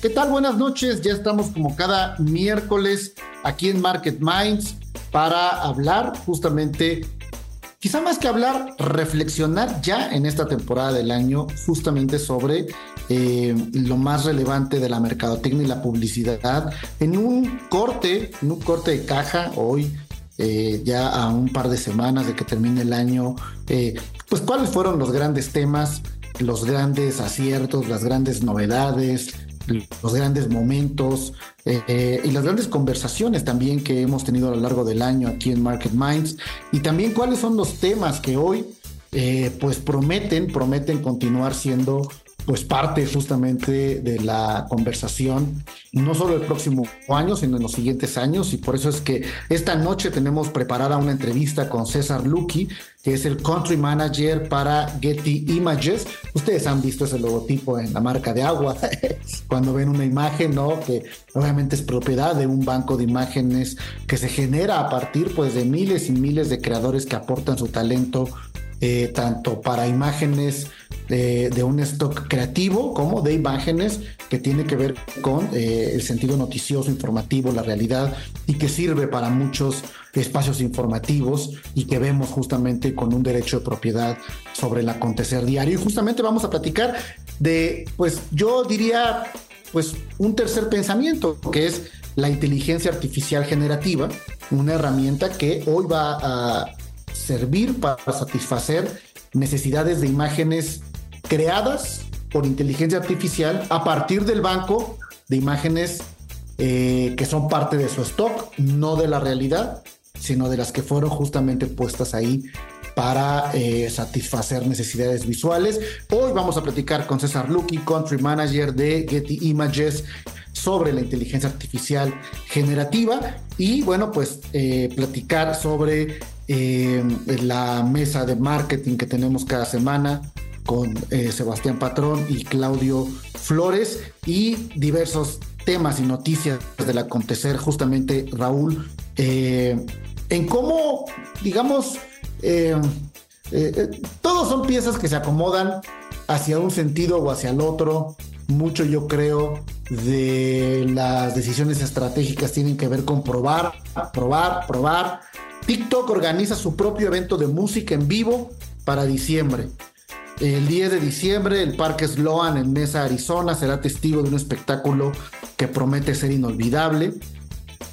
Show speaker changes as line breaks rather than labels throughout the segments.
¿Qué tal? Buenas noches. Ya estamos como cada miércoles aquí en Market Minds para hablar justamente, quizá más que hablar, reflexionar ya en esta temporada del año justamente sobre eh, lo más relevante de la mercadotecnia y la publicidad en un corte, en un corte de caja hoy. eh, ya a un par de semanas de que termine el año, eh, pues cuáles fueron los grandes temas, los grandes aciertos, las grandes novedades, los grandes momentos eh, y las grandes conversaciones también que hemos tenido a lo largo del año aquí en Market Minds y también cuáles son los temas que hoy eh, pues prometen, prometen continuar siendo pues parte justamente de la conversación, no solo el próximo año, sino en los siguientes años. Y por eso es que esta noche tenemos preparada una entrevista con César Lucky, que es el country manager para Getty Images. Ustedes han visto ese logotipo en la marca de agua, cuando ven una imagen, ¿no? Que obviamente es propiedad de un banco de imágenes que se genera a partir pues de miles y miles de creadores que aportan su talento eh, tanto para imágenes de, un stock creativo como de imágenes que tiene que ver con eh, el sentido noticioso, informativo, la realidad y que sirve para muchos espacios informativos y que vemos justamente con un derecho de propiedad sobre el acontecer diario. Y justamente vamos a platicar de, pues yo diría, pues un tercer pensamiento, que es la inteligencia artificial generativa, una herramienta que hoy va a servir para satisfacer necesidades de imágenes creadas por inteligencia artificial a partir del banco de imágenes eh, que son parte de su stock, no de la realidad, sino de las que fueron justamente puestas ahí para eh, satisfacer necesidades visuales. Hoy vamos a platicar con César Lucky, Country Manager de Getty Images, sobre la inteligencia artificial generativa y bueno, pues eh, platicar sobre eh, la mesa de marketing que tenemos cada semana con eh, Sebastián Patrón y Claudio Flores y diversos temas y noticias del acontecer justamente Raúl en cómo digamos todos son piezas que se acomodan hacia un sentido o hacia el otro mucho yo creo de las decisiones estratégicas tienen que ver con probar, probar, probar. TikTok organiza su propio evento de música en vivo para diciembre. El 10 de diciembre, el Parque Sloan en Mesa, Arizona, será testigo de un espectáculo que promete ser inolvidable.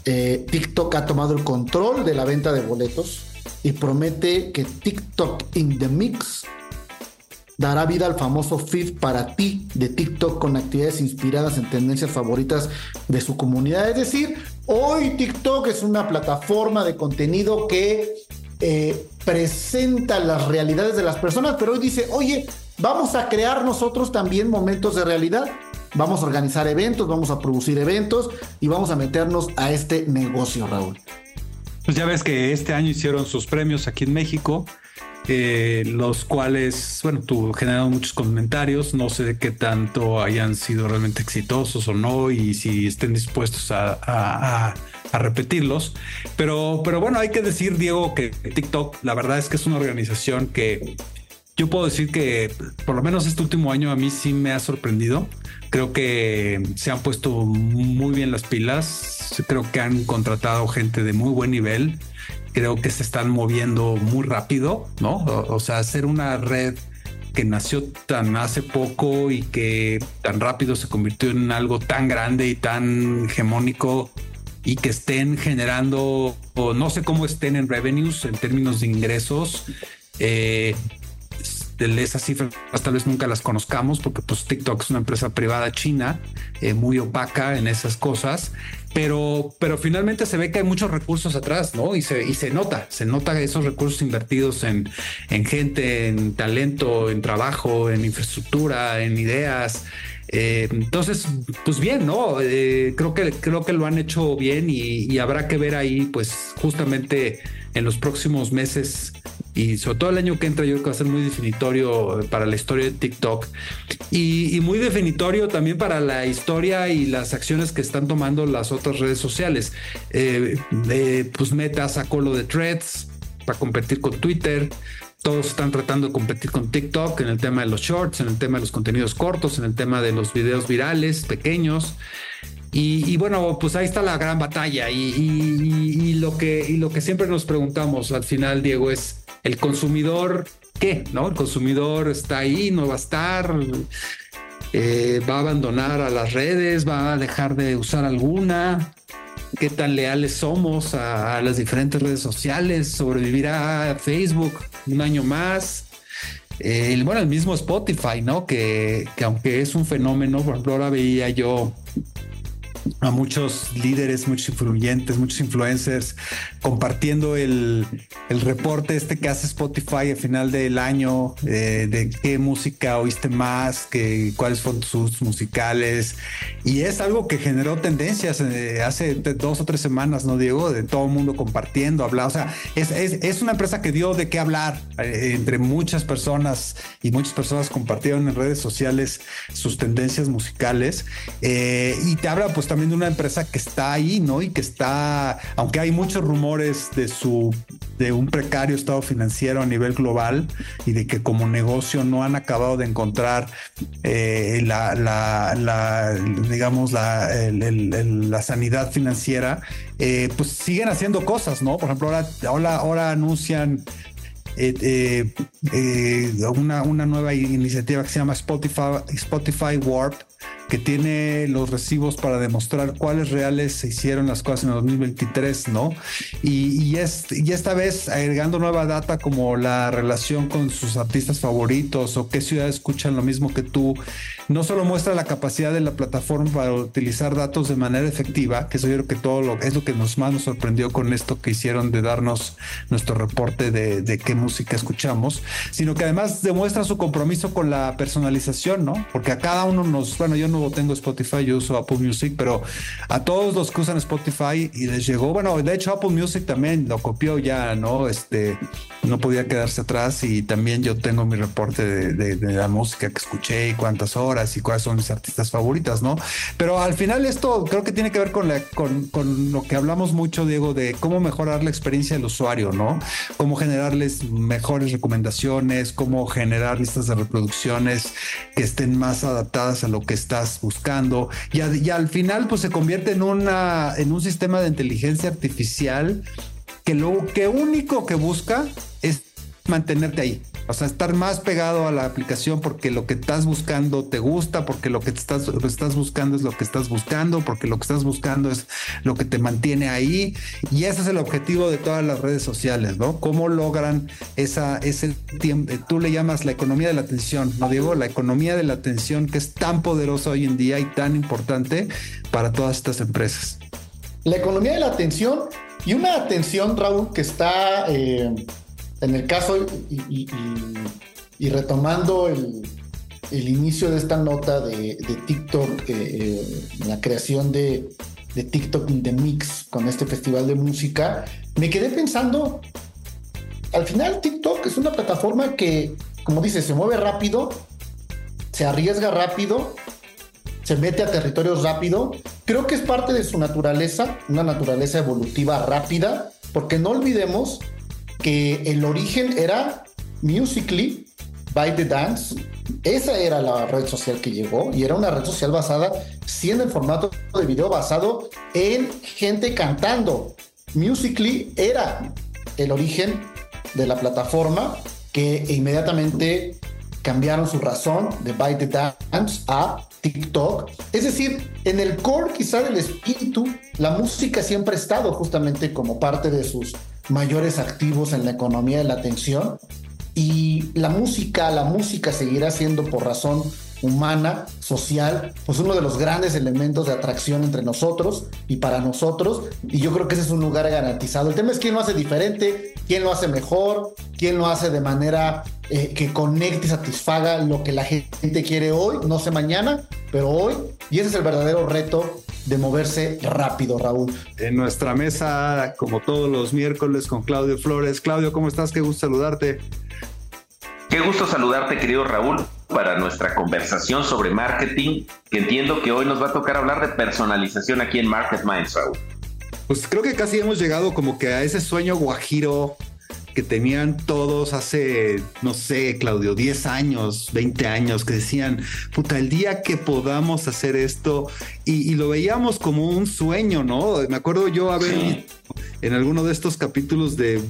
Eh, TikTok ha tomado el control de la venta de boletos y promete que TikTok in the Mix dará vida al famoso feed para ti de TikTok con actividades inspiradas en tendencias favoritas de su comunidad. Es decir, hoy TikTok es una plataforma de contenido que eh, presenta las realidades de las personas, pero hoy dice, oye, vamos a crear nosotros también momentos de realidad. Vamos a organizar eventos, vamos a producir eventos y vamos a meternos a este negocio, Raúl.
Pues ya ves que este año hicieron sus premios aquí en México eh, los cuales, bueno, tú generaron muchos comentarios, no sé qué tanto hayan sido realmente exitosos o no y si estén dispuestos a, a, a, repetirlos, pero, pero bueno, hay que decir, Diego, que TikTok, la verdad es que es una organización que yo puedo decir que por lo menos este último año a mí sí me ha sorprendido. Creo que se han puesto muy bien las pilas. Creo que han contratado gente de muy buen nivel creo que se están moviendo muy rápido, ¿no? O, sea, hacer una red que nació tan hace poco y que tan rápido se convirtió en algo tan grande y tan hegemónico, y que estén generando, no sé cómo estén en revenues en términos de ingresos. Eh, esas cifras tal vez nunca las conozcamos porque pues TikTok es una empresa privada china eh, muy opaca en esas cosas pero pero finalmente se ve que hay muchos recursos atrás no y se y se nota se nota esos recursos invertidos en en gente en talento en trabajo en infraestructura en ideas eh, entonces, pues bien, ¿no? Eh, creo que creo que lo han hecho bien y, y, habrá que ver ahí, pues, justamente en los próximos meses y sobre todo el año que entra yo creo que va a ser muy definitorio para la historia de TikTok y, y, muy definitorio también para la historia y las acciones que están tomando las otras redes sociales. Eh, eh, pues Meta sacó lo de Threads para competir con Twitter. Todos están tratando de competir con TikTok en el tema de los shorts, en el tema de los contenidos cortos, en el tema de los videos virales pequeños. Y, y, bueno, pues ahí está la gran batalla. Y, y, y, lo que, y lo que siempre nos preguntamos al final, Diego, es el consumidor, ¿qué? ¿No? El consumidor está ahí, no va a estar, eh, va a abandonar a las redes, va a dejar de usar alguna. ¿Qué tan leales somos a, las diferentes redes sociales? ¿Sobrevivirá Facebook un año más? Eh, bueno, el mismo Spotify, ¿no? Que, que aunque es un fenómeno, por ejemplo, ahora veía yo a muchos líderes, muchos influyentes, muchos influencers compartiendo el, el, reporte este que hace Spotify al final del año eh, de qué música oíste más, que, cuáles fueron sus musicales. Y es algo que generó tendencias eh, hace dos o tres semanas, ¿no, Diego? De todo el mundo compartiendo, hablando. O sea, es, es, es, una empresa que dio de qué hablar eh, entre muchas personas y muchas personas compartieron en redes sociales sus tendencias musicales. y te habla pues también de una empresa que está ahí, ¿no? Y que está, aunque hay muchos rumores de su de un precario estado financiero a nivel global y de que como negocio no han acabado de encontrar eh, la, la, digamos la, la sanidad financiera, eh, pues siguen haciendo cosas, ¿no? Por ejemplo, ahora, ahora, ahora anuncian eh, una, una nueva iniciativa que se llama Spotify, Spotify Warp, que tiene los recibos para demostrar cuáles reales se hicieron las cosas en el 2023, ¿no? Y, y, es, y esta vez agregando nueva data como la relación con sus artistas favoritos o qué ciudades escuchan lo mismo que tú, no solo muestra la capacidad de la plataforma para utilizar datos de manera efectiva, que eso yo creo que todo lo, es lo que nos más nos sorprendió con esto que hicieron de darnos nuestro reporte de, de qué música escuchamos, sino que además demuestra su compromiso con la personalización, ¿no? Porque a cada uno nos, bueno, yo no tengo Spotify, yo uso Apple Music, pero a todos los que usan Spotify y les llegó, bueno, de hecho Apple Music también lo copió ya, ¿no? Este, no podía quedarse atrás y también yo tengo mi reporte de, de, de la música que escuché y cuántas horas y cuáles son mis artistas favoritas, ¿no? Pero al final esto creo que tiene que ver con, lo que hablamos mucho, Diego, de cómo mejorar la experiencia del usuario, ¿no? Cómo generarles mejores recomendaciones, cómo generar listas de reproducciones que estén más adaptadas a lo que estás buscando y, al final pues se convierte en en un sistema de inteligencia artificial que lo que único que busca es mantenerte ahí. O sea, estar más pegado a la aplicación porque lo que estás buscando te gusta, porque lo que estás, lo estás buscando es lo que estás buscando, porque lo que estás buscando es lo que te mantiene ahí. Y ese es el objetivo de todas las redes sociales, ¿no? ¿Cómo logran esa, ese tiempo? Tú le llamas la economía de la atención, ¿no, Diego? La economía de la atención que es tan poderosa hoy en día y tan importante para todas estas empresas.
La economía de la atención y una atención, Raúl, que está... Eh en el caso, y, retomando el, inicio de esta nota de, TikTok, eh, eh, la creación de, TikTok in the Mix con este festival de música, me quedé pensando, al final TikTok es una plataforma que, como dice, se mueve rápido, se arriesga rápido, se mete a territorios rápido. Creo que es parte de su naturaleza, una naturaleza evolutiva rápida, porque no olvidemos que el origen era Musically by the Dance. Esa era la red social que llegó y era una red social basada, siendo en formato de video basado en gente cantando. Musically era el origen de la plataforma que inmediatamente cambiaron su razón de By the Dance a TikTok. Es decir, en el core quizá del espíritu, la música siempre ha estado justamente como parte de sus mayores activos en la economía de la atención. Y la música, la música seguirá siendo por razón humana, social, pues uno de los grandes elementos de atracción entre nosotros y para nosotros. Y yo creo que ese es un lugar garantizado. El tema es quién lo hace diferente, quién lo hace mejor, quién lo hace de manera eh, que conecte y satisfaga lo que la gente quiere hoy, no sé mañana, pero hoy. Y ese es el verdadero reto de moverse rápido, Raúl.
En nuestra mesa, como todos los miércoles, con Claudio Flores. Claudio, ¿cómo estás? Qué gusto saludarte.
Qué gusto saludarte, querido Raúl, para nuestra conversación sobre marketing, que entiendo que hoy nos va a tocar hablar de personalización aquí en Market Minds, Raúl.
Pues creo que casi hemos llegado como que a ese sueño guajiro que tenían todos hace, no sé, Claudio, 10 años, 20 años, que decían, puta, el día que podamos hacer esto, y, lo veíamos como un sueño, ¿no? Me acuerdo yo haber en alguno de estos capítulos de,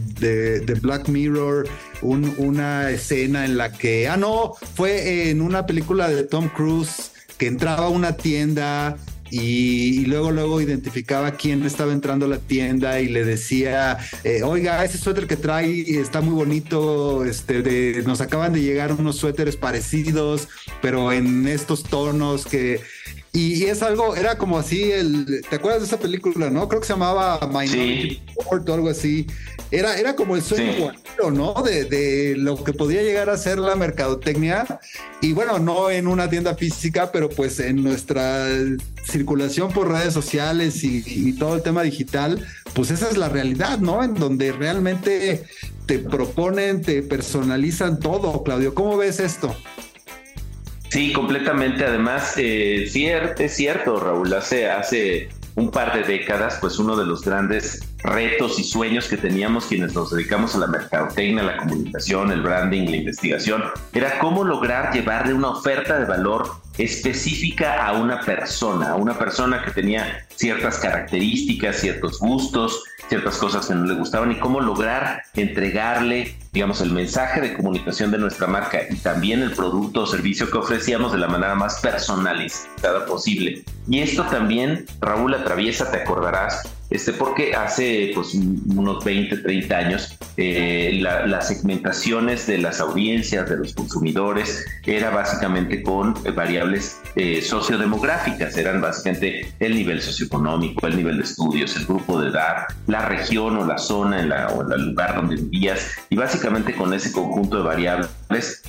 Black Mirror una escena en la que, ah, no, fue en una película de Tom Cruise que entraba a una tienda y, luego luego identificaba quién estaba entrando a la tienda y le decía, eh, oiga, ese suéter que trae está muy bonito, este, nos acaban de llegar unos suéteres parecidos, pero en estos tonos que... Y, es algo, era como así, el, ¿te acuerdas de esa película, no? Creo que se llamaba Minority Report o algo así. Era, era como el sueño ¿no? De, de, lo que podía llegar a ser la mercadotecnia. Y bueno, no en una tienda física, pero pues en nuestra circulación por redes sociales y, todo el tema digital, pues esa es la realidad, ¿no? En donde realmente te proponen, te personalizan todo, Claudio. ¿Cómo ves esto?
Sí, completamente. Además, eh, cierto, es cierto, Raúl. Hace, hace un par de décadas, pues uno de los grandes retos y sueños que teníamos quienes nos dedicamos a la mercadotecnia, la comunicación, el branding, la investigación, era cómo lograr llevarle una oferta de valor específica a una persona, a una persona que tenía ciertas características, ciertos gustos, ciertas cosas que no le gustaban y cómo lograr entregarle, digamos, el mensaje de comunicación de nuestra marca y también el producto o servicio que ofrecíamos de la manera más personalizada posible. Y esto también, Raúl, atraviesa, te acordarás, este, porque hace pues, unos 20, 30 años eh, las segmentaciones de las audiencias, de los consumidores, era básicamente con variables eh, sociodemográficas, eran básicamente el nivel socioeconómico, el nivel de estudios, el grupo de edad, la región o la zona en la, o el lugar donde vivías, y básicamente con ese conjunto de variables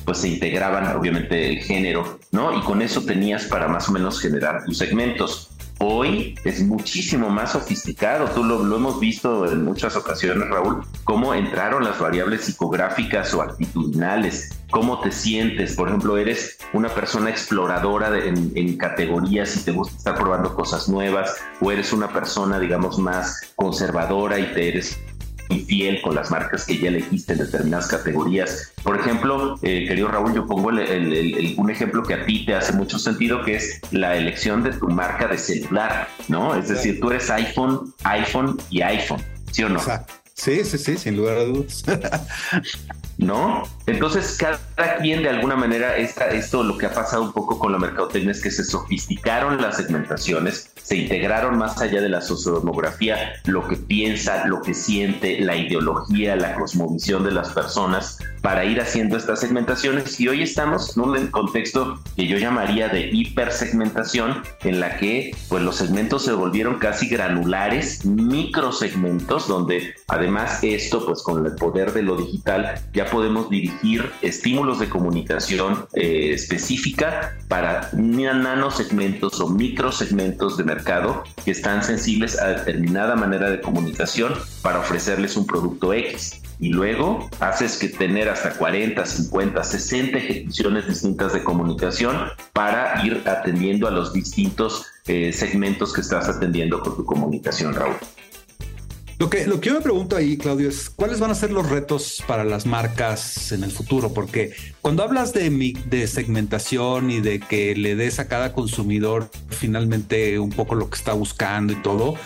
pues se integraban obviamente el género, ¿no? Y con eso tenías para más o menos generar tus segmentos. Hoy es muchísimo más sofisticado, tú lo, hemos visto en muchas ocasiones, Raúl, cómo entraron las variables psicográficas o actitudinales, cómo te sientes, por ejemplo, eres una persona exploradora en, en, categorías y te gusta estar probando cosas nuevas, o eres una persona, digamos, más conservadora y te eres fiel con las marcas que ya elegiste en determinadas categorías. Por ejemplo, eh, querido Raúl, yo pongo un ejemplo que a ti te hace mucho sentido, que es la elección de tu marca de celular, ¿no? Es decir, tú eres iPhone, iPhone y iPhone, ¿sí o no?
Sí, sí, sí, sin lugar a dudas.
¿no? Entonces, cada quien de alguna manera, esta, esto lo que ha pasado un poco con la mercadotecnia es que se sofisticaron las segmentaciones, se integraron más allá de la sociodemografía, lo que piensa, lo que siente, la ideología, la cosmovisión de las personas para ir haciendo estas segmentaciones y hoy estamos en un contexto que yo llamaría de hipersegmentación en la que pues los segmentos se volvieron casi granulares, microsegmentos donde además esto pues con el poder de lo digital ya podemos dirigir estímulos de comunicación eh, específica para nanosegmentos o microsegmentos de mercado que están sensibles a determinada manera de comunicación para ofrecerles un producto X. Y luego haces que tener hasta 40, 50, 60 ejecuciones distintas de comunicación para ir atendiendo a los distintos eh, segmentos que estás atendiendo con tu comunicación, Raúl.
Lo que, lo que yo me pregunto ahí, Claudio, es cuáles van a ser los retos para las marcas en el futuro, porque cuando hablas de, de segmentación y de que le des a cada consumidor finalmente un poco lo que está buscando y todo,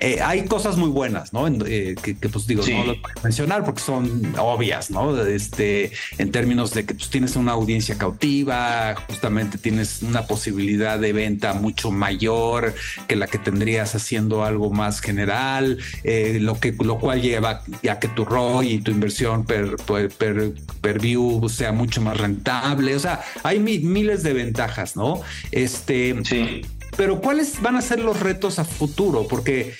eh, hay cosas muy buenas, ¿no? Eh, que, pues digo, no lo voy a mencionar porque son obvias, ¿no? Este, en términos de que pues, tienes una audiencia cautiva, justamente tienes una posibilidad de venta mucho mayor que la que tendrías haciendo algo más general. Eh, lo, que, lo cual lleva ya que tu ROI y tu inversión per, per, view sea mucho más rentable. O sea, hay miles de ventajas, ¿no? Este,
sí.
Pero ¿cuáles van a ser los retos a futuro? Porque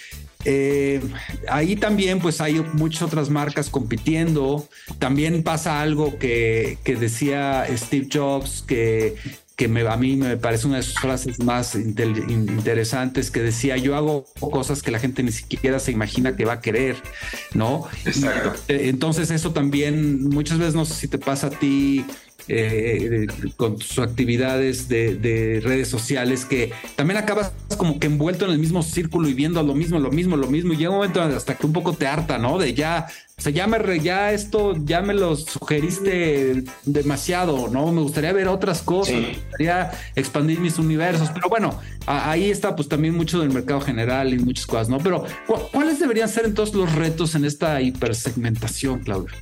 eh, ahí también pues hay muchas otras marcas compitiendo. También pasa algo que, que decía Steve Jobs, que que me, a mí me parece una de sus frases más interesantes que decía, yo hago cosas que la gente ni siquiera se imagina que va a querer, ¿no?
Exacto.
Eh, entonces eso también muchas veces no sé si te pasa a ti eh, con sus actividades de, redes sociales que también acabas como que envuelto en el mismo círculo y viendo lo mismo, lo mismo, lo mismo y llega un momento hasta que un poco te harta, ¿no? De ya o sea, ya me ya esto, ya me lo sugeriste demasiado, ¿no? Me gustaría ver otras cosas, me gustaría expandir mis universos, pero bueno, ahí está pues también mucho del mercado general y muchas cosas, ¿no? Pero ¿cuáles deberían ser entonces los retos en esta hipersegmentación, Claudio?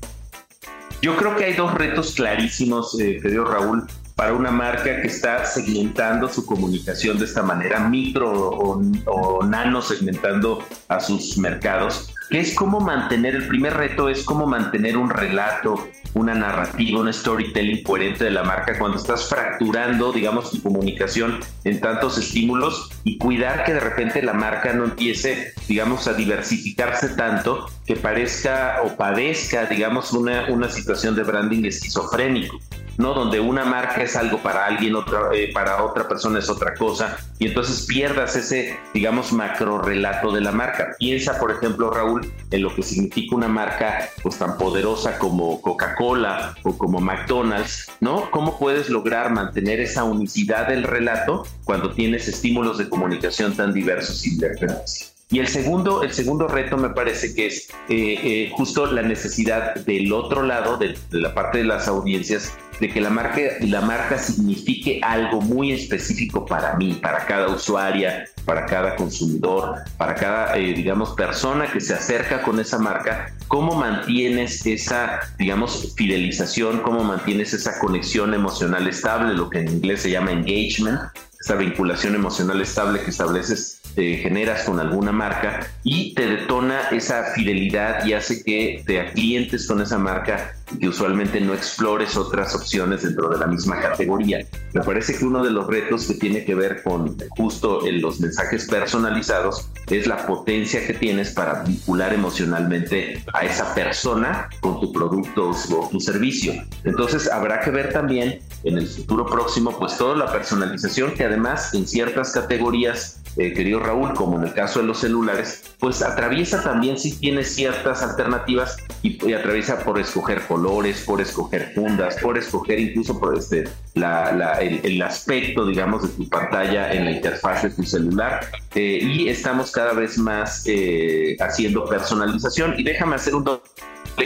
Yo creo que hay dos retos clarísimos, eh, querido Raúl, para una marca que está segmentando su comunicación de esta manera, micro o, nano segmentando a sus mercados que es cómo mantener, el primer reto es cómo mantener un relato, una narrativa, un storytelling coherente de la marca cuando estás fracturando, digamos, tu comunicación en tantos estímulos y cuidar que de repente la marca no empiece, digamos, a diversificarse tanto que parezca o padezca, digamos, una, una situación de branding esquizofrénico. ¿No? Donde una marca es algo para alguien, otra, eh, para otra persona es otra cosa, y entonces pierdas ese, digamos, macro relato de la marca. Piensa, por ejemplo, Raúl, en lo que significa una marca pues tan poderosa como Coca-Cola o como McDonald's, ¿no? ¿Cómo puedes lograr mantener esa unicidad del relato cuando tienes estímulos de comunicación tan diversos y diferentes? Y el segundo, el segundo reto me parece que es eh, eh, justo la necesidad del otro lado, de, la parte de las audiencias, de que la marca, la marca signifique algo muy específico para mí, para cada usuaria, para cada consumidor, para cada, eh, digamos, persona que se acerca con esa marca, cómo mantienes esa, digamos, fidelización, cómo mantienes esa conexión emocional estable, lo que en inglés se llama engagement, esa vinculación emocional estable que estableces te generas con alguna marca y te detona esa fidelidad y hace que te clientes con esa marca y que usualmente no explores otras opciones dentro de la misma categoría. Me parece que uno de los retos que tiene que ver con justo en los mensajes personalizados es la potencia que tienes para vincular emocionalmente a esa persona con tu producto o tu servicio. Entonces habrá que ver también en el futuro próximo pues toda la personalización que además en ciertas categorías eh, querido Raúl, como en el caso de los celulares, pues atraviesa también si tiene ciertas alternativas y, atraviesa por escoger colores, por escoger fundas, por escoger incluso por este, el, aspecto, digamos, de tu pantalla en la interfaz de tu celular. Eh, y estamos cada vez más eh, haciendo personalización. Y déjame hacer un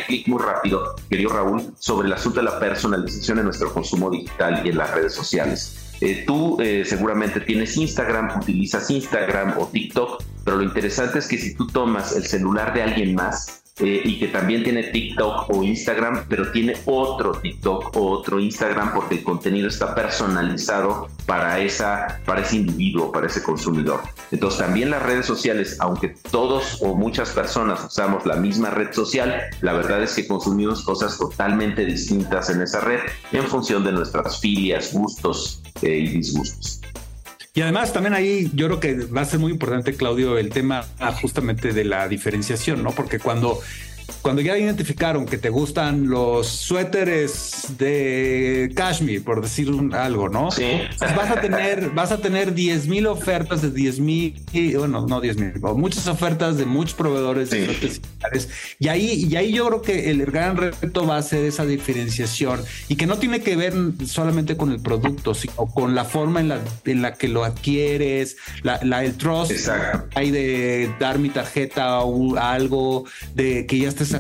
clic muy rápido, querido Raúl, sobre el asunto de la personalización en nuestro consumo digital y en las redes sociales. Eh, tú eh, seguramente tienes Instagram, utilizas Instagram o TikTok, pero lo interesante es que si tú tomas el celular de alguien más, eh, y que también tiene TikTok o Instagram, pero tiene otro TikTok o otro Instagram porque el contenido está personalizado para, esa, para ese individuo, para ese consumidor. Entonces también las redes sociales, aunque todos o muchas personas usamos la misma red social, la verdad es que consumimos cosas totalmente distintas en esa red en función de nuestras filias, gustos eh, y disgustos.
Y además también ahí yo creo que va a ser muy importante, Claudio, el tema justamente de la diferenciación, ¿no? Porque cuando cuando ya identificaron que te gustan los suéteres de cashmere, por decir algo, ¿no?
Sí.
Pues vas a tener, vas a tener 10 mil ofertas de 10 mil, bueno, no 10 mil, muchas ofertas de muchos proveedores de suéteres y ahí, y ahí yo creo que el gran reto va a ser esa diferenciación y que no tiene que ver solamente con el producto, sino con la forma en la, en la que lo adquieres, la, la el trust hay de dar mi tarjeta o algo, de que ya estés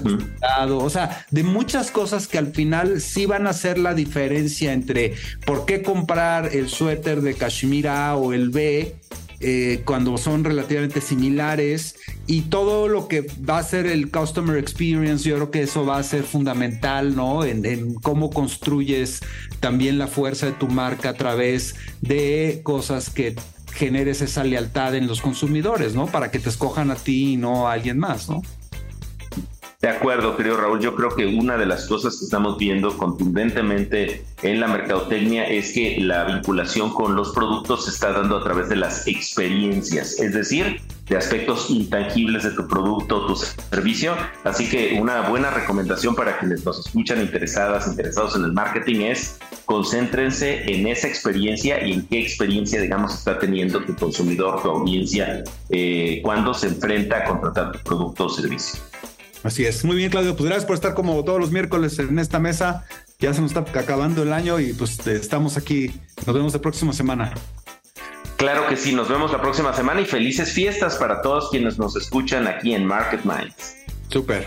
o sea, de muchas cosas que al final sí van a hacer la diferencia entre por qué comprar el suéter de Kashmira o el B eh, cuando son relativamente similares y todo lo que va a ser el customer experience, yo creo que eso va a ser fundamental, ¿no? En, cómo construyes también la fuerza de tu marca a través de cosas que generes esa lealtad en los consumidores, ¿no? Para que te escojan a ti y no a alguien más, ¿no?
De acuerdo, querido Raúl. Yo creo que una de las cosas que estamos viendo contundentemente en la mercadotecnia es que la vinculación con los productos se está dando a través de las experiencias, es decir, de aspectos intangibles de tu producto o tu servicio. Así que una buena recomendación para quienes nos escuchan interesadas, interesados en el marketing es concéntrense en esa experiencia y en qué experiencia, digamos, está teniendo tu consumidor, tu audiencia, eh, cuando se enfrenta a contratar tu producto o servicio.
Así es. Muy bien, Claudio. Pues gracias por estar como todos los miércoles en esta mesa. Ya se nos está acabando el año y pues estamos aquí. Nos vemos la próxima semana.
Claro que sí, nos vemos la próxima semana y felices fiestas para todos quienes nos escuchan aquí en Market Minds.
Super.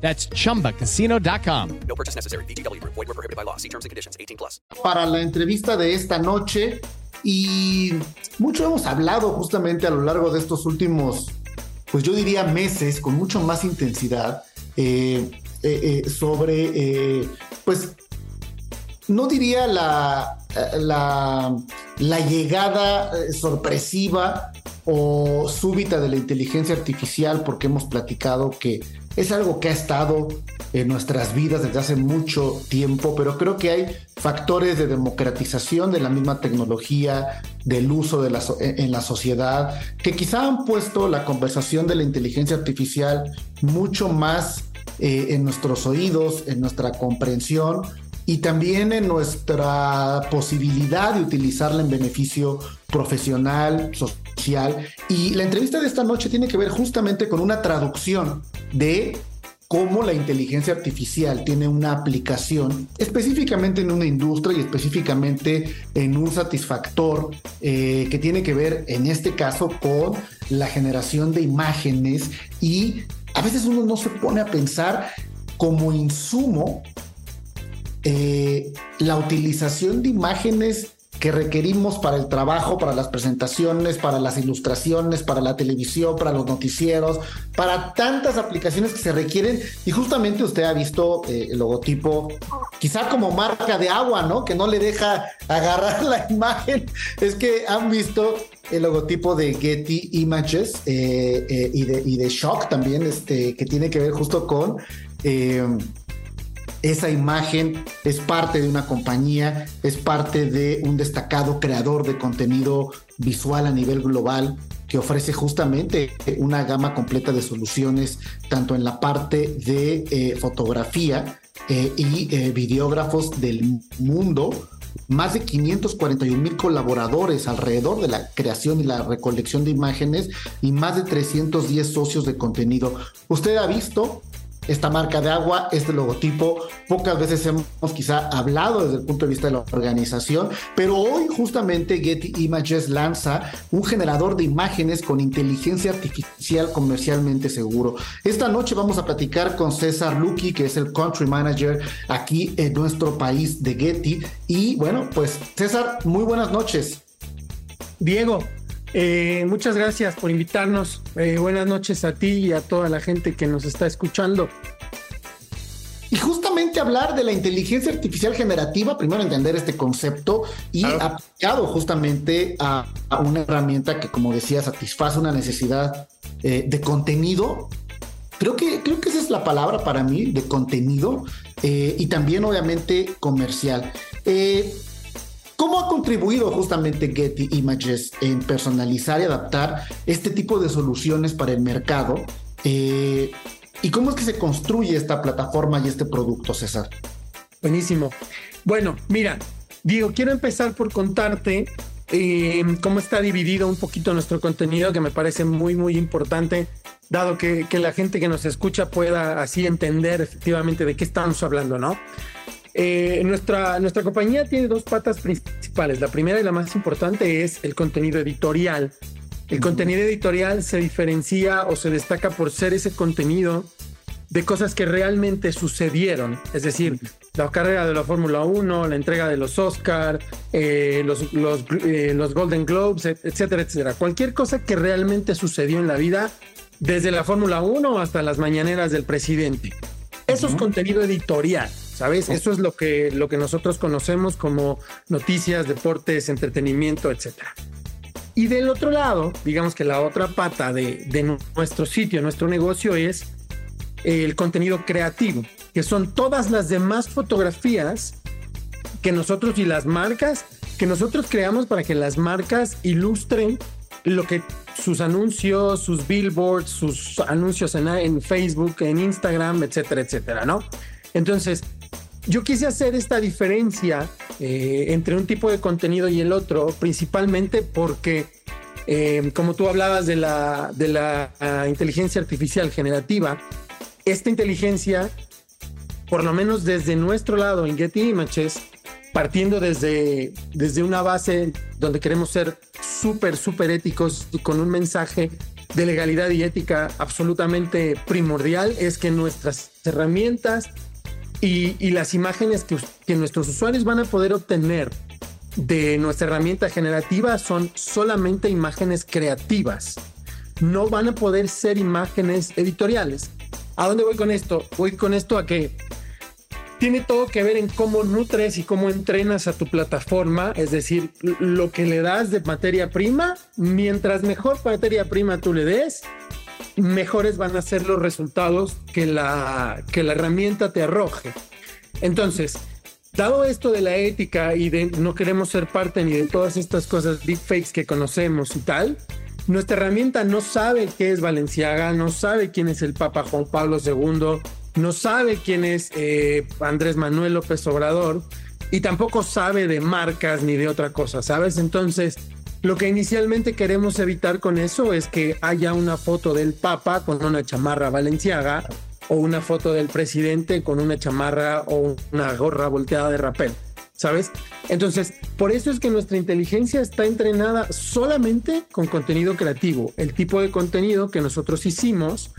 That's chumbacasino.com. No purchase necessary. BGW. Void were prohibited by law. See terms and conditions
18 plus. Para la entrevista de esta noche y mucho hemos hablado justamente a lo largo de estos últimos, pues yo diría meses, con mucho más intensidad eh, eh, eh, sobre, pues no diría la, la, la llegada sorpresiva o súbita de la inteligencia artificial, porque hemos platicado que es algo que ha estado en nuestras vidas desde hace mucho tiempo, pero creo que hay factores de democratización de la misma tecnología, del uso de la en la sociedad, que quizá han puesto la conversación de la inteligencia artificial mucho más eh, en nuestros oídos, en nuestra comprensión y también en nuestra posibilidad de utilizarla en beneficio profesional, social. Y la entrevista de esta noche tiene que ver justamente con una traducción de cómo la inteligencia artificial tiene una aplicación específicamente en una industria y específicamente en un satisfactor eh, que tiene que ver en este caso con la generación de imágenes y a veces uno no se pone a pensar como insumo eh, la utilización de imágenes que requerimos para el trabajo, para las presentaciones, para las ilustraciones, para la televisión, para los noticieros, para tantas aplicaciones que se requieren. Y justamente usted ha visto eh, el logotipo, quizá como marca de agua, ¿no? Que no le deja agarrar la imagen. Es que han visto el logotipo de Getty Images eh, y, de, y de Shock también, este, que tiene que ver justo con esa imagen es parte de una compañía, es parte de un destacado creador de contenido visual a nivel global que ofrece justamente una gama completa de soluciones, tanto en la parte de eh, fotografía eh, y eh, videógrafos del mundo. Más de 541 mil colaboradores alrededor de la creación y la recolección de imágenes y más de 310 socios de contenido. Usted ha visto esta marca de agua, este logotipo. Pocas veces hemos quizá hablado desde el punto de vista de la organización, pero hoy justamente Getty Images lanza un generador de imágenes con inteligencia artificial comercialmente seguro. Esta noche vamos a platicar con César Lucky, que es el country manager aquí en nuestro país de Getty. Y bueno, pues César, muy buenas noches.
Diego, eh, muchas gracias por invitarnos. Eh, buenas noches a ti y a toda la gente que nos está escuchando.
Y justamente hablar de la inteligencia artificial generativa, primero entender este concepto y aplicado justamente a, una herramienta que, como decía, satisface una necesidad eh, de contenido. Creo que, creo que esa es la palabra para mí, de contenido y también obviamente comercial. Eh, ¿Cómo ha contribuido justamente Getty Images en personalizar y adaptar este tipo de soluciones para el mercado? Eh, ¿Y cómo es que se construye esta plataforma y este producto, César?
Buenísimo. Bueno, mira, Diego, quiero empezar por contarte eh, cómo está dividido un poquito nuestro contenido, que me parece muy, muy importante, dado que, que la gente que nos escucha pueda así entender efectivamente de qué estamos hablando, ¿no? Eh, nuestra, nuestra compañía tiene dos patas principales. La primera y la más importante es el contenido editorial. El contenido editorial se diferencia o se destaca por ser ese contenido de cosas que realmente sucedieron. Es decir, la carrera de la Fórmula 1, la entrega de los Oscar, eh, los, los, eh, los Golden Globes, etcétera, etcétera. Cualquier cosa que realmente sucedió en la vida, desde la Fórmula 1 hasta las mañaneras del presidente. Eso es contenido editorial. ¿Sabes? Eso es lo que, lo que nosotros conocemos como noticias, deportes, entretenimiento, etcétera. Y del otro lado, digamos que la otra pata de, de nuestro sitio, nuestro negocio es el contenido creativo, que son todas las demás fotografías que nosotros y las marcas, que nosotros creamos para que las marcas ilustren lo que sus anuncios, sus billboards, sus anuncios en, en Facebook, en Instagram, etcétera, etcétera, ¿no? Entonces, yo quise hacer esta diferencia eh, entre un tipo de contenido y el otro, principalmente porque, eh, como tú hablabas de la, de la ah, inteligencia artificial generativa, esta inteligencia, por lo menos desde nuestro lado en Getty Images, partiendo desde, desde una base donde queremos ser súper, súper éticos y con un mensaje de legalidad y ética absolutamente primordial, es que nuestras herramientas y, las imágenes que, que nuestros usuarios van a poder obtener de nuestra herramienta generativa son solamente imágenes creativas. No van a poder ser imágenes editoriales. ¿A dónde voy con esto? Voy con esto a que tiene todo que ver en cómo nutres y cómo entrenas a tu plataforma, es decir, lo que le das de materia prima, mientras mejor materia prima tú le des, mejores van a ser los resultados que la, que la herramienta te arroje. Entonces, dado esto de la ética y de no queremos ser parte ni de todas estas cosas deepfakes que conocemos y tal, nuestra herramienta no sabe qué es Valenciaga, no sabe quién es el Papa Juan Pablo II, no sabe quién es eh, Andrés Manuel López Obrador y tampoco sabe de marcas ni de otra cosa, ¿sabes? Entonces, lo que inicialmente queremos evitar con eso es que haya una foto del Papa con una chamarra valenciaga o una foto del presidente con una chamarra o una gorra volteada de rapel, ¿sabes? Entonces, por eso es que nuestra inteligencia está entrenada solamente con contenido creativo, el tipo de contenido que nosotros hicimos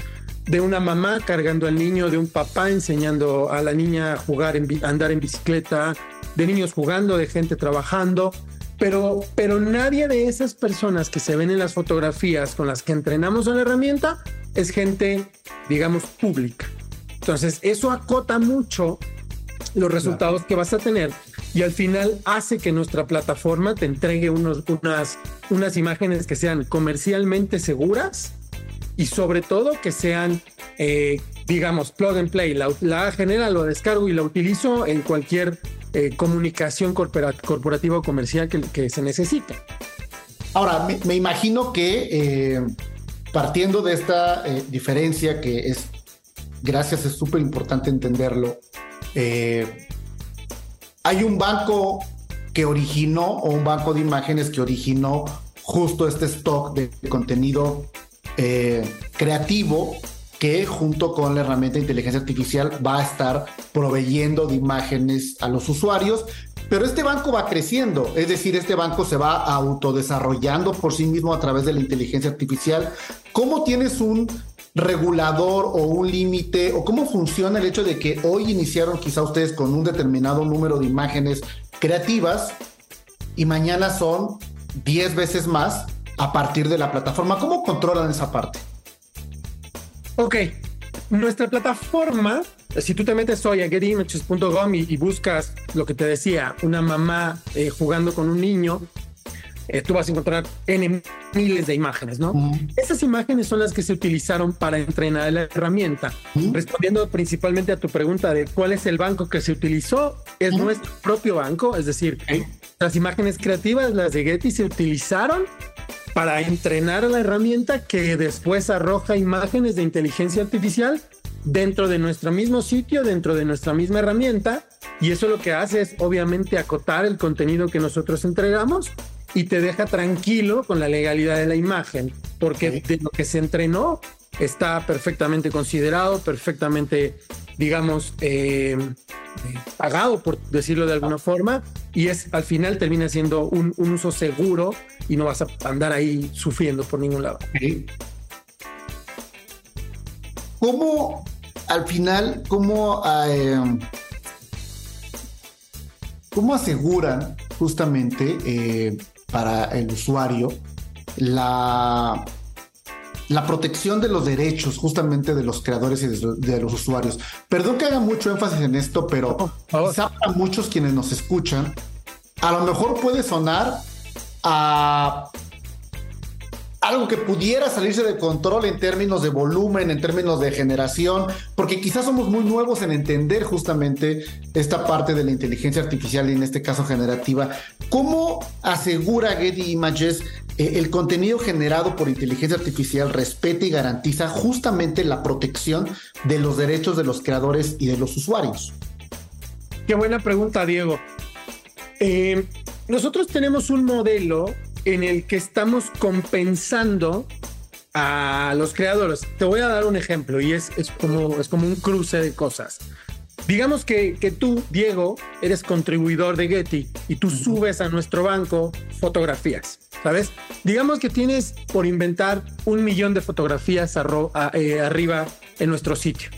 de una mamá cargando al niño, de un papá enseñando a la niña a jugar, andar en bicicleta, de niños jugando, de gente trabajando, pero, pero nadie de esas personas que se ven en las fotografías con las que entrenamos en la herramienta es gente, digamos, pública. Entonces, eso acota mucho los resultados que vas a tener y al final hace que nuestra plataforma te entregue unos, unas, unas imágenes que sean comercialmente seguras y sobre todo que sean, eh, digamos, plug and play. La, la genera, lo descargo y la utilizo en cualquier eh, comunicación corporativa o comercial que, se necesita.
Ahora, me, imagino que eh, partiendo de esta eh, diferencia que es, gracias, es súper importante entenderlo, hay un banco que originó o un banco de imágenes que originó justo este stock de contenido creativo que junto con la herramienta de inteligencia artificial va a estar proveyendo de imágenes a los usuarios, pero este banco va creciendo, es decir, este banco se va autodesarrollando por sí mismo a través de la inteligencia artificial. ¿Cómo tienes un regulador o un límite o cómo funciona el hecho de que hoy iniciaron quizá ustedes con un determinado número de imágenes creativas y mañana son 10 veces más a partir de la plataforma? ¿Cómo controlan esa parte?
Ok, nuestra plataforma si tú te metes hoy a getimages.com y, y, buscas lo que te decía, una mamá eh, jugando con un niño, eh, tú vas a encontrar N miles de imágenes, ¿no? Esas imágenes son las que se utilizaron para entrenar la herramienta. Respondiendo principalmente a tu pregunta de cuál es el banco que se utilizó, es nuestro propio banco, es decir, las imágenes creativas, las de Getty, se utilizaron para entrenar la herramienta que después arroja imágenes de inteligencia artificial dentro de nuestro mismo sitio, dentro de nuestra misma herramienta. Y eso lo que hace es obviamente acotar el contenido que nosotros entregamos y te deja tranquilo con la legalidad de la imagen, porque de lo que se entrenó está perfectamente considerado, perfectamente, digamos, eh, pagado, por decirlo de alguna forma, y es al final termina siendo un, uso seguro y no vas a andar ahí sufriendo por ningún lado.
¿Cómo al final, cómo, eh, cómo aseguran justamente eh, para el usuario la, la protección de los derechos justamente de los creadores y de, los usuarios. Perdón que haga mucho énfasis en esto, pero quizá para muchos quienes nos escuchan, a lo mejor puede sonar a algo que pudiera salirse de control en términos de volumen, en términos de generación, porque quizás somos muy nuevos en entender justamente esta parte de la inteligencia artificial y en este caso generativa. ¿Cómo asegura Getty Images el contenido generado por inteligencia artificial respeta y garantiza justamente la protección de los derechos de los creadores y de los usuarios?
Qué buena pregunta, Diego. Eh, nosotros tenemos un modelo en el que estamos compensando a los creadores. Te voy a dar un ejemplo y es, como, es como un cruce de cosas. Digamos que, que tú, Diego, eres contribuidor de Getty y tú subes a nuestro banco fotografías, ¿sabes? Digamos que tienes por inventar un millón de fotografías eh, arriba en nuestro sitio.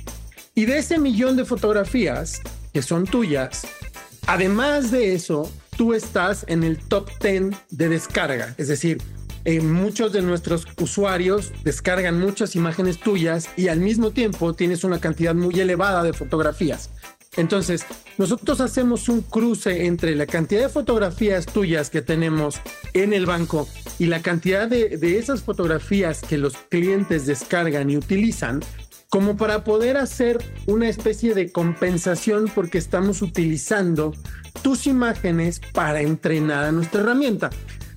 Y de ese millón de fotografías que son tuyas, además de eso, tú estás en el top 10 de descarga. Es decir, eh, muchos de nuestros usuarios descargan muchas imágenes tuyas y al mismo tiempo tienes una cantidad muy elevada de fotografías. Entonces, nosotros hacemos un cruce entre la cantidad de fotografías tuyas que tenemos en el banco y la cantidad de, de esas fotografías que los clientes descargan y utilizan como para poder hacer una especie de compensación porque estamos utilizando tus imágenes para entrenar a nuestra herramienta.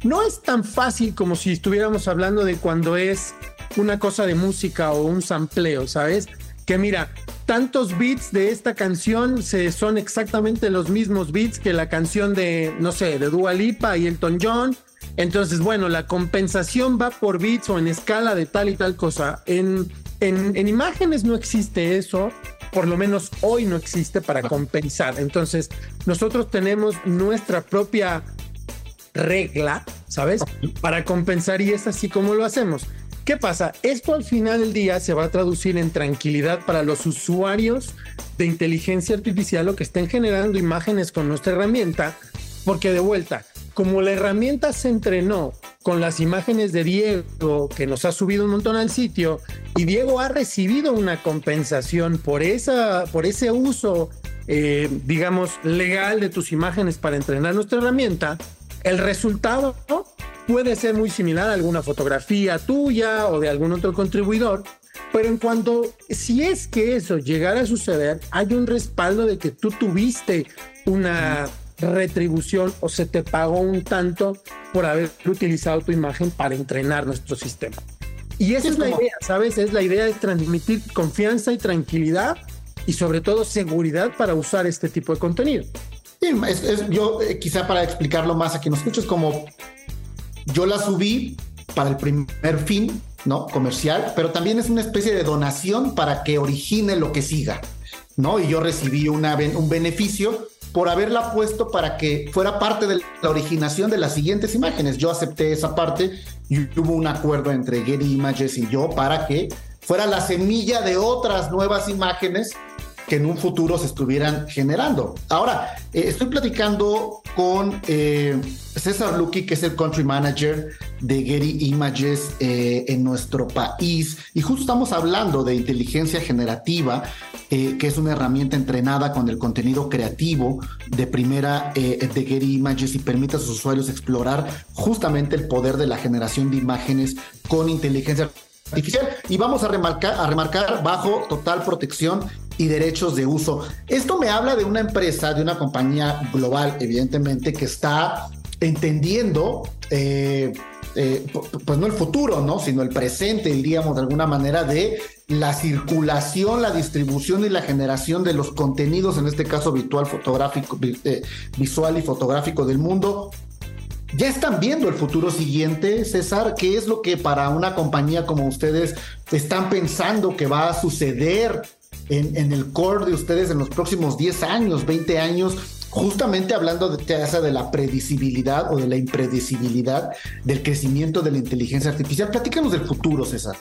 No es tan fácil como si estuviéramos hablando de cuando es una cosa de música o un sampleo, ¿sabes? Que mira, tantos beats de esta canción se, son exactamente los mismos beats que la canción de, no sé, de Dua Lipa y Elton John. Entonces, bueno, la compensación va por beats o en escala de tal y tal cosa. En en, imágenes no existe eso, por lo menos hoy no existe para compensar. Entonces, nosotros tenemos nuestra propia regla, ¿sabes? Para compensar y es así como lo hacemos. ¿Qué pasa? Esto al final del día se va a traducir en tranquilidad para los usuarios de inteligencia artificial o que estén generando imágenes con nuestra herramienta, porque de vuelta, como la herramienta se entrenó con las imágenes de Diego, que nos ha subido un montón al sitio, y Diego ha recibido una compensación por, esa, por ese uso, eh, digamos, legal de tus imágenes para entrenar nuestra herramienta, el resultado puede ser muy similar a alguna fotografía tuya o de algún otro contribuidor, pero en cuanto, si es que eso llegara a suceder, hay un respaldo de que tú tuviste una retribución o se te pagó un tanto por haber utilizado tu imagen para entrenar nuestro sistema. Y esa es, la idea, ¿sabes? Es la idea de transmitir confianza y tranquilidad y sobre todo seguridad para usar este tipo de contenido.
Sí, es, yo eh, quizá para explicarlo más a quien nos escuches como yo la subí para el primer fin, ¿no? Comercial, pero también es una especie de donación para que origine lo que siga, ¿no? Y yo recibí una, un beneficio por haberla puesto para que fuera parte de la originación de las siguientes imágenes. Yo acepté esa parte y hubo un acuerdo entre Getty Images y yo para que fuera la semilla de otras nuevas imágenes que en un futuro se estuvieran generando. Ahora, eh, estoy platicando con eh, César Lucky, que es el country manager de Getty Images eh, en nuestro país, y justo estamos hablando de inteligencia generativa, que es una herramienta entrenada con el contenido creativo de primera de Getty Images y permite a sus usuarios explorar justamente el poder de la generación de imágenes con inteligencia artificial y vamos a remarcar, a remarcar bajo total protección y derechos de uso. Esto me habla de una empresa, de una compañía global, evidentemente, que está entendiendo, eh, eh, pues no el futuro, ¿no? Sino el presente, diríamos de alguna manera, de la circulación, la distribución y la generación de los contenidos, en este caso virtual, fotográfico, eh, visual y fotográfico del mundo, ¿Ya están viendo el futuro siguiente, César? ¿Qué es lo que para una compañía como ustedes están pensando que va a suceder en, el core de ustedes en los próximos 10 años, 20 años? Justamente hablando de, de la predecibilidad o de la impredecibilidad del crecimiento de la inteligencia artificial. Platícanos del futuro, César.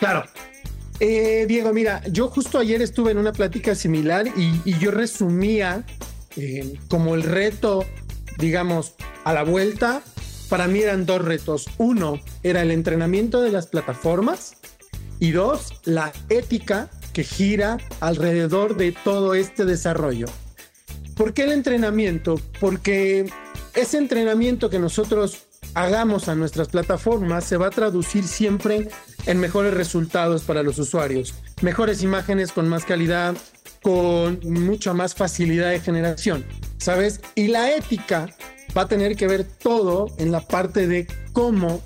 Claro, eh, Diego, mira, yo justo ayer estuve en una plática similar y, yo resumía eh, como el reto digamos, a la vuelta, para mí eran dos retos. Uno era el entrenamiento de las plataformas y dos, la ética que gira alrededor de todo este desarrollo. ¿Por qué el entrenamiento? Porque ese entrenamiento que nosotros hagamos a nuestras plataformas se va a traducir siempre en mejores resultados para los usuarios, mejores imágenes con más calidad, con mucha más facilidad de generación, ¿sabes? Y la ética va a tener que ver todo en la parte de cómo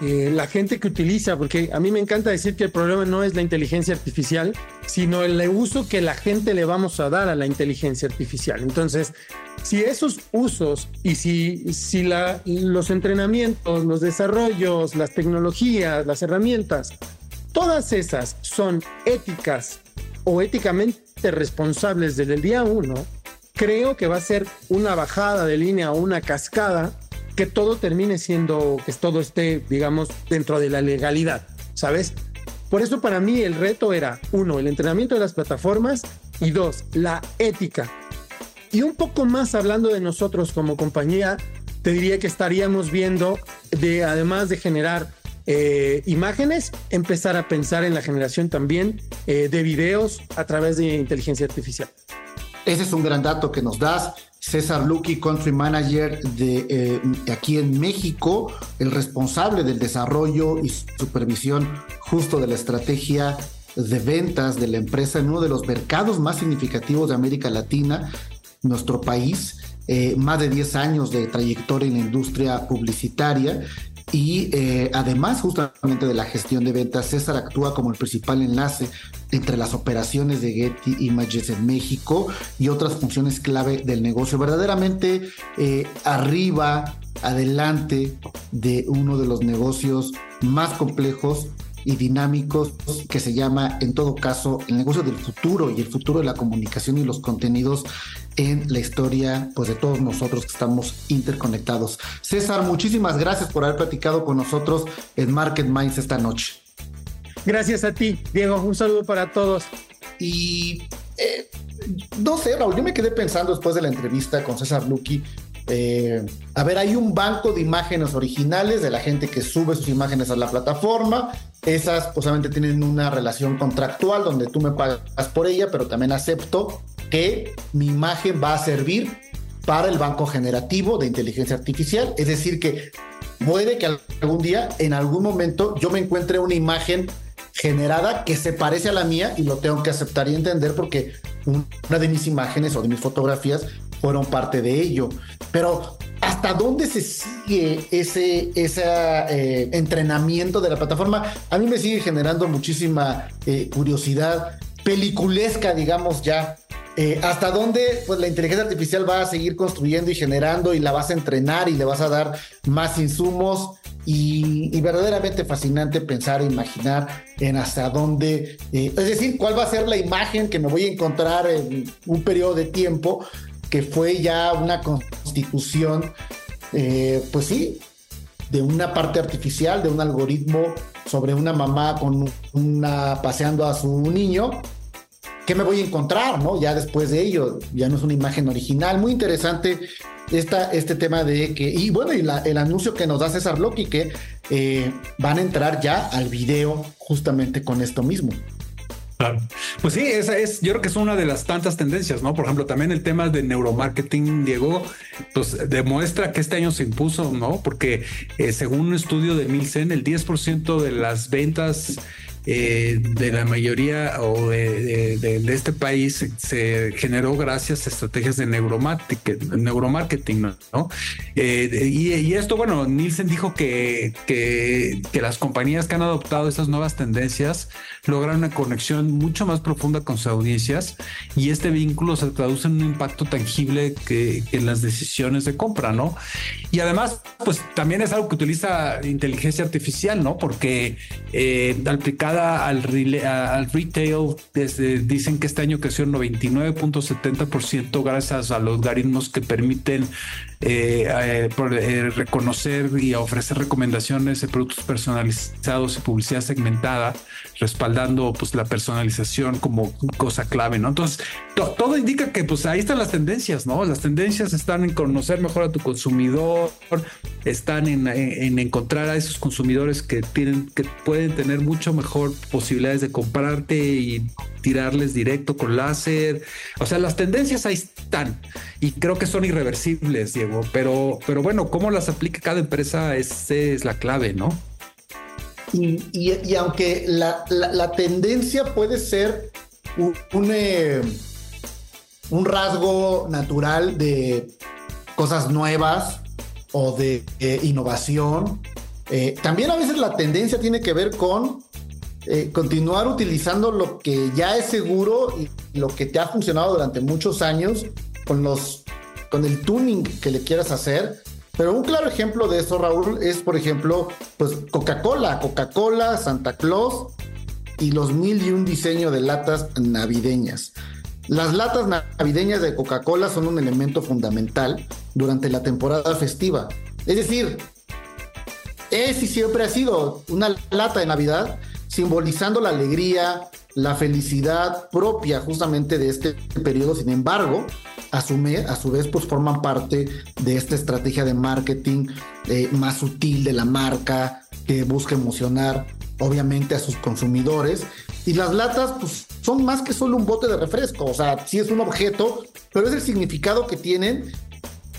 eh, la gente que utiliza, porque a mí me encanta decir que el problema no es la inteligencia artificial, sino el uso que la gente le vamos a dar a la inteligencia artificial. Entonces, si esos usos y si, si la, los entrenamientos, los desarrollos, las tecnologías, las herramientas, todas esas son éticas o éticamente responsables desde el día uno, creo que va a ser una bajada de línea o una cascada que todo termine siendo, que todo esté, digamos, dentro de la legalidad, ¿sabes? Por eso para mí el reto era, uno, el entrenamiento de las plataformas y dos, la ética. Y un poco más hablando de nosotros como compañía, te diría que estaríamos viendo, de, además de generar eh, imágenes, empezar a pensar en la generación también eh, de videos a través de inteligencia artificial.
Ese es un gran dato que nos das. César Lucky, Country Manager de eh, aquí en México, el responsable del desarrollo y supervisión justo de la estrategia de ventas de la empresa en uno de los mercados más significativos de América Latina, nuestro país. Eh, más de 10 años de trayectoria en la industria publicitaria y eh, además justamente de la gestión de ventas, César actúa como el principal enlace entre las operaciones de Getty Images en México y otras funciones clave del negocio. Verdaderamente eh, arriba, adelante de uno de los negocios más complejos y dinámicos que se llama, en todo caso, el negocio del futuro y el futuro de la comunicación y los contenidos en la historia pues, de todos nosotros que estamos interconectados. César, muchísimas gracias por haber platicado con nosotros en Market Minds esta noche.
Gracias a ti, Diego. Un saludo para todos.
Y eh, no sé, Raúl, yo me quedé pensando después de la entrevista con César Lucky eh, a ver, hay un banco de imágenes originales de la gente que sube sus imágenes a la plataforma. Esas posiblemente tienen una relación contractual donde tú me pagas por ella, pero también acepto que mi imagen va a servir para el banco generativo de inteligencia artificial. Es decir, que puede que algún día, en algún momento, yo me encuentre una imagen generada que se parece a la mía y lo tengo que aceptar y entender porque una de mis imágenes o de mis fotografías fueron parte de ello. Pero ¿hasta dónde se sigue ese, ese eh, entrenamiento de la plataforma? A mí me sigue generando muchísima eh, curiosidad peliculesca, digamos ya. Eh, ¿Hasta dónde pues, la inteligencia artificial va a seguir construyendo y generando y la vas a entrenar y le vas a dar más insumos? Y, verdaderamente fascinante pensar e imaginar en hasta dónde, es decir, cuál va a ser la imagen que me voy a encontrar en un periodo de tiempo que fue ya una constitución, eh, pues sí, de una parte artificial, de un algoritmo sobre una mamá con una paseando a su niño, ¿qué me voy a encontrar? ¿no? Ya después de ello, ya no es una imagen original. Muy interesante esta, este tema de que, y bueno, y el anuncio que nos da César Loki, que eh, van a entrar ya al video justamente con esto mismo.
Claro. Pues sí, esa es, yo creo que es una de las tantas tendencias, ¿no? Por ejemplo, también el tema de neuromarketing, Diego, pues demuestra que este año se impuso, ¿no? Porque eh, según un estudio de Milsen, el 10% de las ventas eh, de la mayoría o de, este país se generó gracias a estrategias de neuromarketing, ¿no? Eh, y, esto, bueno, Nielsen dijo que, que, las compañías que han adoptado estas nuevas tendencias logran una conexión mucho más profunda con sus audiencias y este vínculo se traduce en un impacto tangible que, en las decisiones de compra, ¿no? Y además, pues también es algo que utiliza inteligencia artificial, ¿no? Porque eh, al, al retail, desde, dicen que este año creció 99.70% gracias a los algoritmos que permiten eh, eh, eh, reconocer y ofrecer recomendaciones de productos personalizados y publicidad segmentada, respaldando pues la personalización como cosa clave, ¿no? Entonces, todo indica que pues ahí están las tendencias, ¿no? Las tendencias están en conocer mejor a tu consumidor, están en, en encontrar a esos consumidores que tienen, que pueden tener mucho mejor posibilidades de comprarte y tirarles directo con láser. O sea, las tendencias ahí están y creo que son irreversibles, Diego. Pero, pero bueno, cómo las aplica cada empresa, esa es la clave, ¿no?
Y, aunque la, tendencia puede ser un, eh, un, rasgo natural de cosas nuevas o de eh, innovación, eh, también a veces la tendencia tiene que ver con eh, continuar utilizando lo que ya es seguro y lo que te ha funcionado durante muchos años con los con el tuning que le quieras hacer. Pero un claro ejemplo de eso, Raúl, es por ejemplo, pues Coca-Cola, Coca-Cola, Santa Claus y los mil y un diseño de latas navideñas. Las latas navideñas de Coca-Cola son un elemento fundamental durante la temporada festiva. Es decir, es y siempre ha sido una lata de Navidad simbolizando la alegría, la felicidad propia justamente de este periodo. Sin embargo, a su, a su vez, pues forman parte de esta estrategia de marketing eh, más sutil de la marca que busca emocionar obviamente a sus consumidores. Y las latas pues, son más que solo un bote de refresco, o sea, sí es un objeto, pero es el significado que tienen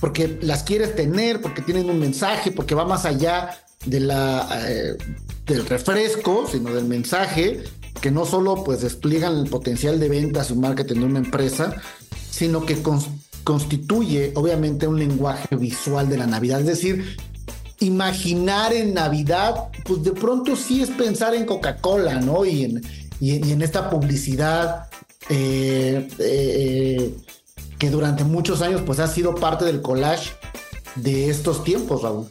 porque las quieres tener, porque tienen un mensaje, porque va más allá de la, eh, del refresco, sino del mensaje, que no solo pues despliegan el potencial de ventas y marketing de una empresa, sino que constituye obviamente un lenguaje visual de la Navidad. Es decir, imaginar en Navidad, pues de pronto sí es pensar en Coca-Cola, ¿no? Y en, y, en esta publicidad eh, eh, que durante muchos años pues ha sido parte del collage de estos tiempos, Raúl.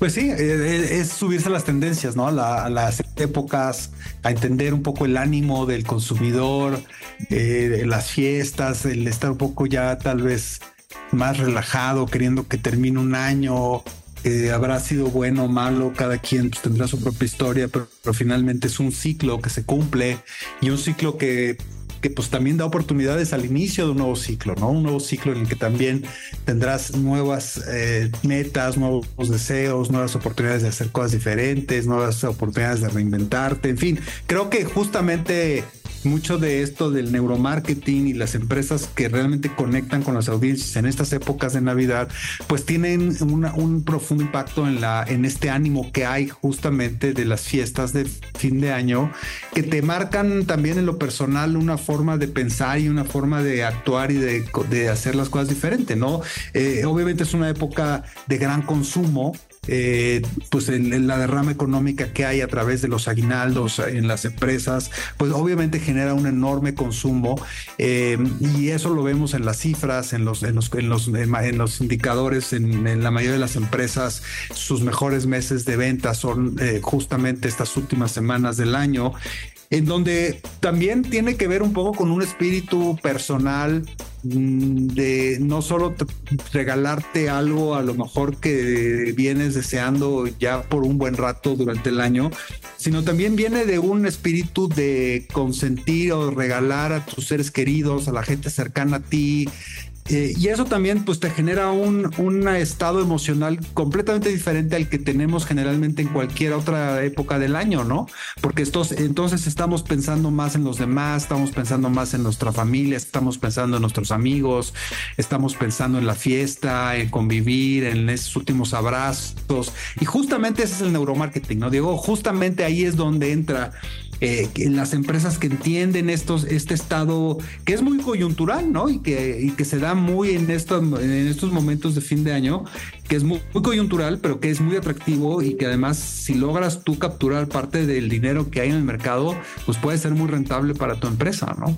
Pues sí, eh, eh, es subirse a las tendencias, ¿no? A, las épocas, a entender un poco el ánimo del consumidor, eh, las fiestas, el estar un poco ya tal vez más relajado, queriendo que termine un año, habrá sido bueno o malo, cada quien pues, tendrá su propia historia, pero, finalmente es un ciclo que se cumple y un ciclo que que pues también da oportunidades al inicio de un nuevo ciclo, ¿no? Un nuevo ciclo en el que también tendrás nuevas eh, metas, nuevos deseos, nuevas oportunidades de hacer cosas diferentes, nuevas oportunidades de reinventarte, en fin, creo que justamente mucho de esto del neuromarketing y las empresas que realmente conectan con las audiencias en estas épocas de Navidad, pues tienen un profundo impacto en, la, en este ánimo que hay justamente de las fiestas de fin de año, que te marcan también en lo personal una forma de pensar y una forma de actuar y de, de hacer las cosas diferente, ¿no? Eh, obviamente es una época de gran consumo, eh, pues en, la derrama económica que hay a través de los aguinaldos en las empresas, pues obviamente genera un enorme consumo eh, y eso lo vemos en las cifras, en los, en los, en los, en los indicadores, en, la mayoría de las empresas, sus mejores meses de venta son eh, justamente estas últimas semanas del año en donde también tiene que ver un poco con un espíritu personal mm, de no solo regalarte algo a lo mejor que vienes deseando ya por un buen rato durante el año, sino también viene de un espíritu de consentir o regalar a tus seres queridos, a la gente cercana a ti, eh, y eso también pues te genera un, un, estado emocional completamente diferente al que tenemos generalmente en cualquier otra época del año, ¿no? Porque estos, entonces estamos pensando más en los demás, estamos pensando más en nuestra familia, estamos pensando en nuestros amigos, estamos pensando en la fiesta, en convivir, en esos últimos abrazos. Y justamente ese es el neuromarketing, ¿no? Diego, justamente ahí es donde entra eh, las empresas que entienden estos, este estado que es muy coyuntural, ¿no? Y que, y que se da muy en, esto, en estos momentos de fin de año, que es muy, coyuntural, pero que es muy atractivo y que además si logras tú capturar parte del dinero que hay en el mercado, pues puede ser muy rentable para tu empresa, ¿no?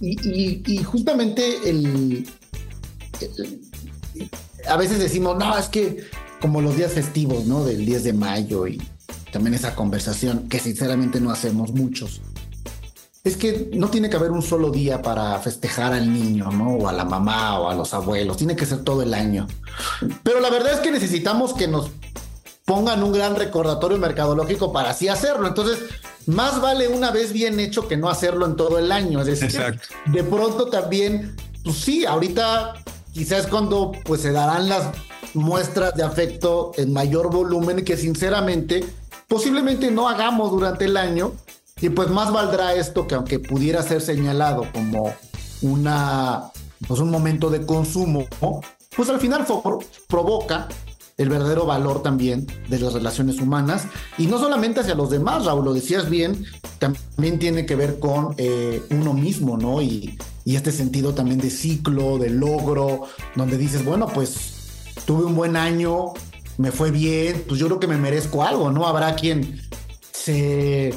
Y, y, justamente el, a veces decimos, no, es que como los días festivos, ¿no? Del 10 de mayo y también esa conversación que sinceramente no hacemos muchos. Es que no tiene que haber un solo día para festejar al niño, ¿no? O a la mamá o a los abuelos. Tiene que ser todo el año. Pero la verdad es que necesitamos que nos pongan un gran recordatorio mercadológico para así hacerlo. Entonces, más vale una vez bien hecho que no hacerlo en todo el año. Es decir, de pronto también, pues sí, ahorita quizás cuando pues se darán las muestras de afecto en mayor volumen que sinceramente posiblemente no hagamos durante el año y pues más valdrá esto que aunque pudiera ser señalado como una pues un momento de consumo, pues al final provoca el verdadero valor también de las relaciones humanas y no solamente hacia los demás, Raúl, lo decías bien, también tiene que ver con eh, uno mismo, ¿no? Y, y este sentido también de ciclo, de logro, donde dices, bueno, pues tuve un buen año, me fue bien, pues yo creo que me merezco algo, ¿no? Habrá quien se,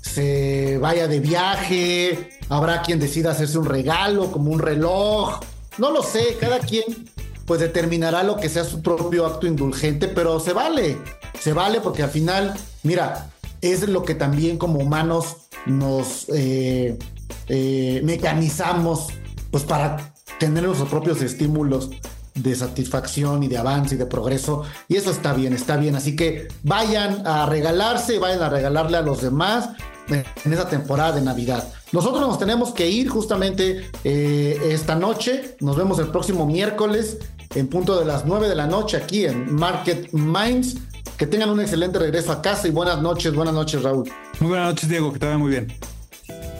se vaya de viaje, habrá quien decida hacerse un regalo como un reloj, no lo sé, cada quien pues determinará lo que sea su propio acto indulgente, pero se vale, se vale porque al final, mira, es lo que también como humanos nos eh, eh, mecanizamos pues para tener nuestros propios estímulos de satisfacción y de avance y de progreso. Y eso está bien, está bien. Así que vayan a regalarse, vayan a regalarle a los demás en esa temporada de Navidad. Nosotros nos tenemos que ir justamente eh, esta noche. Nos vemos el próximo miércoles en punto de las 9 de la noche aquí en Market Minds. Que tengan un excelente regreso a casa y buenas noches, buenas noches Raúl.
Muy buenas noches Diego, que te vaya muy bien.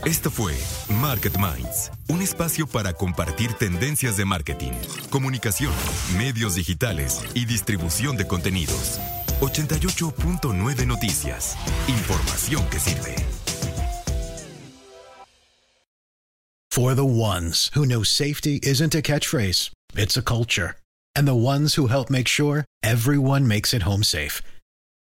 Esto fue Market Minds, un espacio para compartir tendencias de marketing, comunicación, medios digitales y distribución de contenidos. 88.9 Noticias. Información que sirve.
For the ones who know safety isn't a catchphrase, it's a culture. And the ones who help make sure everyone makes it home safe.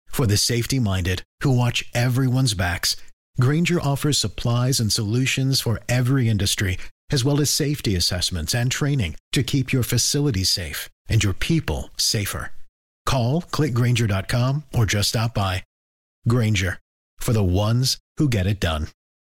For the safety minded who watch everyone's backs, Granger offers supplies and solutions for every industry, as well as safety assessments and training to keep your facilities safe and your people safer. Call clickgranger.com or just stop by. Granger for the ones who get it done.